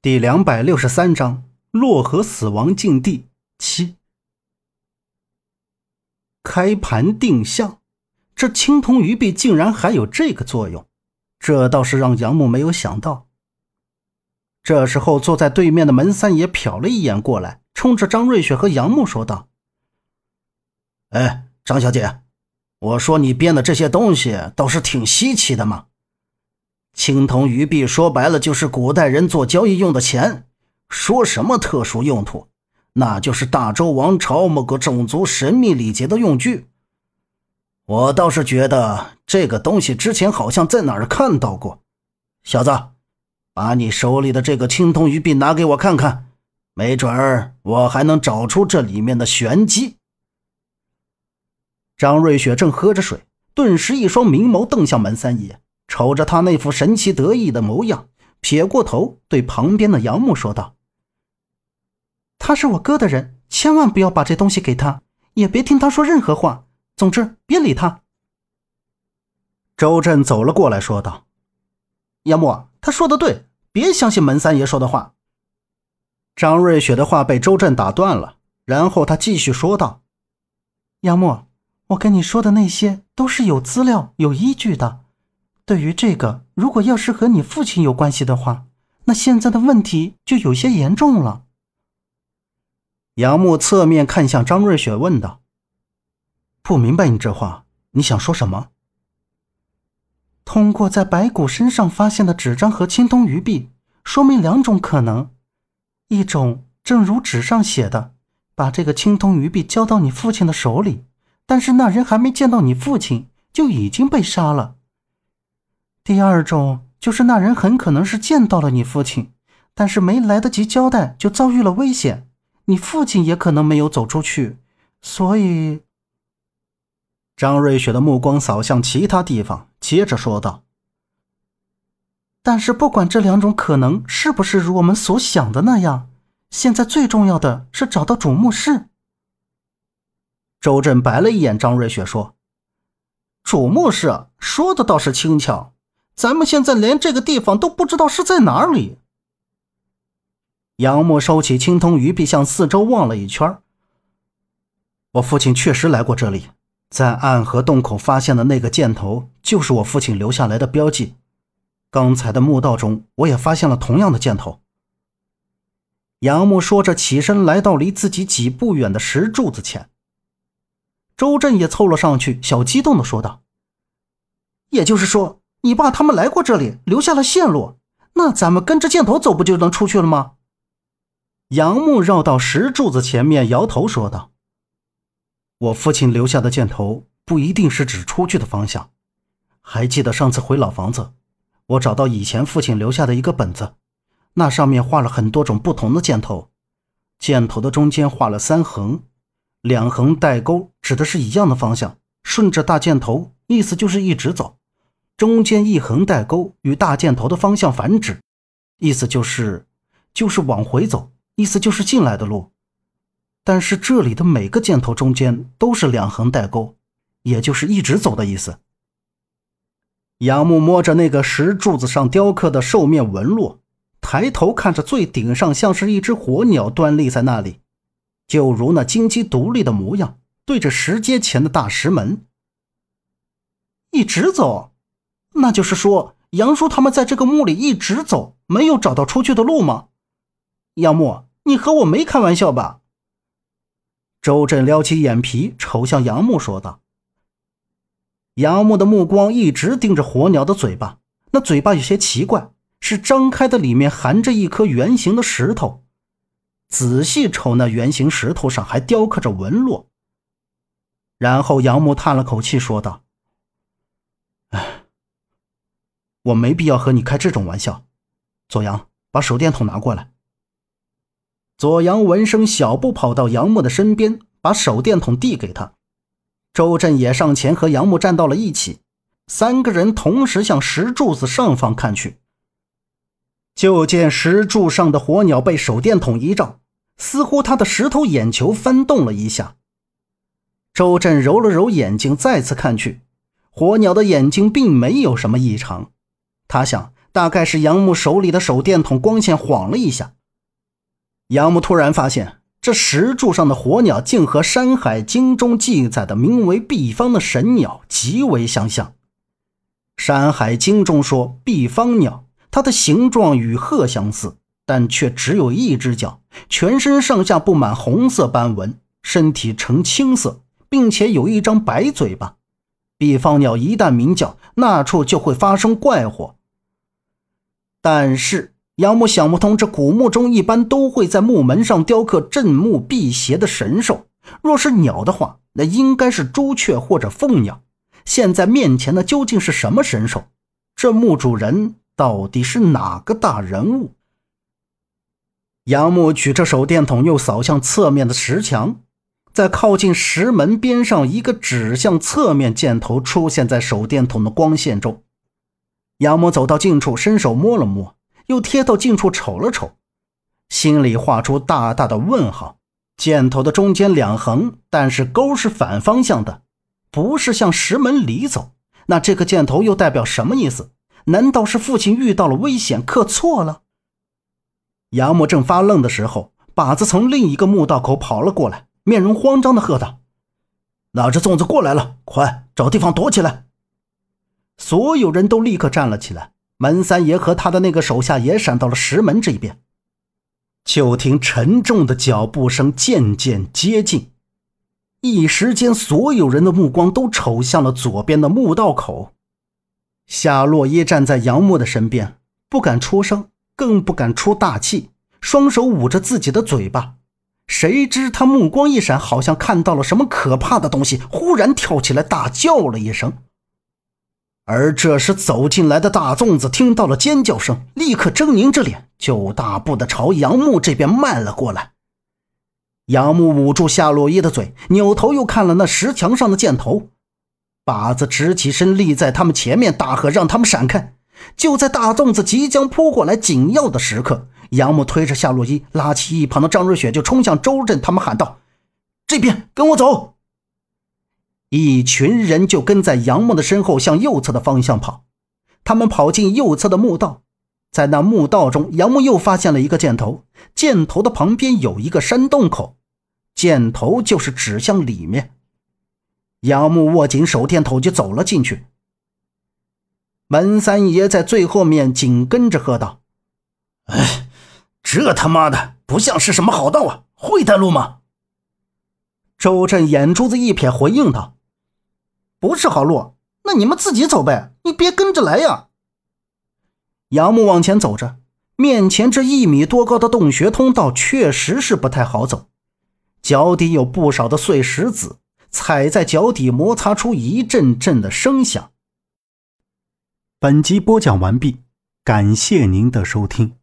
第两百六十三章洛河死亡禁地七。开盘定向，这青铜鱼币竟然还有这个作用，这倒是让杨木没有想到。这时候，坐在对面的门三爷瞟了一眼过来，冲着张瑞雪和杨木说道：“哎，张小姐，我说你编的这些东西倒是挺稀奇的嘛。”青铜鱼币说白了就是古代人做交易用的钱，说什么特殊用途，那就是大周王朝某个种族神秘礼节的用具。我倒是觉得这个东西之前好像在哪儿看到过。小子，把你手里的这个青铜鱼币拿给我看看，没准儿我还能找出这里面的玄机。张瑞雪正喝着水，顿时一双明眸瞪向门三爷。瞅着他那副神奇得意的模样，撇过头对旁边的杨木说道：“他是我哥的人，千万不要把这东西给他，也别听他说任何话。总之，别理他。”周震走了过来，说道：“杨木，他说的对，别相信门三爷说的话。”张瑞雪的话被周震打断了，然后他继续说道：“杨木，我跟你说的那些都是有资料、有依据的。”对于这个，如果要是和你父亲有关系的话，那现在的问题就有些严重了。杨木侧面看向张瑞雪，问道：“不明白你这话，你想说什么？”通过在白骨身上发现的纸张和青铜鱼币，说明两种可能：一种正如纸上写的，把这个青铜鱼币交到你父亲的手里，但是那人还没见到你父亲，就已经被杀了。第二种就是那人很可能是见到了你父亲，但是没来得及交代就遭遇了危险，你父亲也可能没有走出去，所以。张瑞雪的目光扫向其他地方，接着说道：“但是不管这两种可能是不是如我们所想的那样，现在最重要的是找到主墓室。”周震白了一眼张瑞雪，说：“主墓室说的倒是轻巧。”咱们现在连这个地方都不知道是在哪里。杨木收起青铜鱼币，向四周望了一圈。我父亲确实来过这里，在暗河洞口发现的那个箭头，就是我父亲留下来的标记。刚才的墓道中，我也发现了同样的箭头。杨木说着，起身来到离自己几步远的石柱子前。周震也凑了上去，小激动的说道：“也就是说。”你爸他们来过这里，留下了线路，那咱们跟着箭头走，不就能出去了吗？杨木绕到石柱子前面，摇头说道：“我父亲留下的箭头不一定是指出去的方向。还记得上次回老房子，我找到以前父亲留下的一个本子，那上面画了很多种不同的箭头，箭头的中间画了三横，两横带钩，指的是一样的方向，顺着大箭头，意思就是一直走。”中间一横带钩，与大箭头的方向反指，意思就是，就是往回走，意思就是进来的路。但是这里的每个箭头中间都是两横带钩，也就是一直走的意思。杨木摸着那个石柱子上雕刻的兽面纹路，抬头看着最顶上像是一只火鸟端立在那里，就如那金鸡独立的模样，对着石阶前的大石门，一直走。那就是说，杨叔他们在这个墓里一直走，没有找到出去的路吗？杨木，你和我没开玩笑吧？周震撩起眼皮，瞅向杨木说道。杨木的目光一直盯着火鸟的嘴巴，那嘴巴有些奇怪，是张开的，里面含着一颗圆形的石头。仔细瞅，那圆形石头上还雕刻着纹络。然后杨木叹了口气，说道。我没必要和你开这种玩笑，左阳，把手电筒拿过来。左阳闻声，小步跑到杨木的身边，把手电筒递给他。周震也上前和杨木站到了一起，三个人同时向石柱子上方看去。就见石柱上的火鸟被手电筒一照，似乎他的石头眼球翻动了一下。周震揉了揉眼睛，再次看去，火鸟的眼睛并没有什么异常。他想，大概是杨木手里的手电筒光线晃了一下。杨木突然发现，这石柱上的火鸟竟和《山海经》中记载的名为毕方的神鸟极为相像。《山海经》中说，毕方鸟它的形状与鹤相似，但却只有一只脚，全身上下布满红色斑纹，身体呈青色，并且有一张白嘴巴。毕方鸟一旦鸣叫，那处就会发生怪火。但是杨木想不通，这古墓中一般都会在墓门上雕刻镇墓辟邪的神兽，若是鸟的话，那应该是朱雀或者凤鸟。现在面前的究竟是什么神兽？这墓主人到底是哪个大人物？杨木举着手电筒，又扫向侧面的石墙，在靠近石门边上，一个指向侧面箭头出现在手电筒的光线中。杨木走到近处，伸手摸了摸，又贴到近处瞅了瞅，心里画出大大的问号。箭头的中间两横，但是钩是反方向的，不是向石门里走。那这个箭头又代表什么意思？难道是父亲遇到了危险，刻错了？杨木正发愣的时候，靶子从另一个墓道口跑了过来，面容慌张的喝道：“拿着粽子过来了，快找地方躲起来！”所有人都立刻站了起来，门三爷和他的那个手下也闪到了石门这边。就听沉重的脚步声渐渐接近，一时间，所有人的目光都瞅向了左边的墓道口。夏洛伊站在杨木的身边，不敢出声，更不敢出大气，双手捂着自己的嘴巴。谁知他目光一闪，好像看到了什么可怕的东西，忽然跳起来大叫了一声。而这时，走进来的大粽子听到了尖叫声，立刻狰狞着脸，就大步的朝杨木这边迈了过来。杨木捂住夏洛伊的嘴，扭头又看了那石墙上的箭头，靶子直起身立在他们前面，大喝让他们闪开。就在大粽子即将扑过来紧要的时刻，杨木推着夏洛伊，拉起一旁的张瑞雪，就冲向周震他们，喊道：“这边，跟我走！”一群人就跟在杨木的身后向右侧的方向跑。他们跑进右侧的墓道，在那墓道中，杨木又发现了一个箭头，箭头的旁边有一个山洞口，箭头就是指向里面。杨木握紧手电筒就走了进去。门三爷在最后面紧跟着喝道：“哎，这他妈的不像是什么好道啊！会带路吗？”周震眼珠子一瞥，回应道。不是好路，那你们自己走呗，你别跟着来呀。杨木往前走着，面前这一米多高的洞穴通道确实是不太好走，脚底有不少的碎石子，踩在脚底摩擦出一阵阵的声响。本集播讲完毕，感谢您的收听。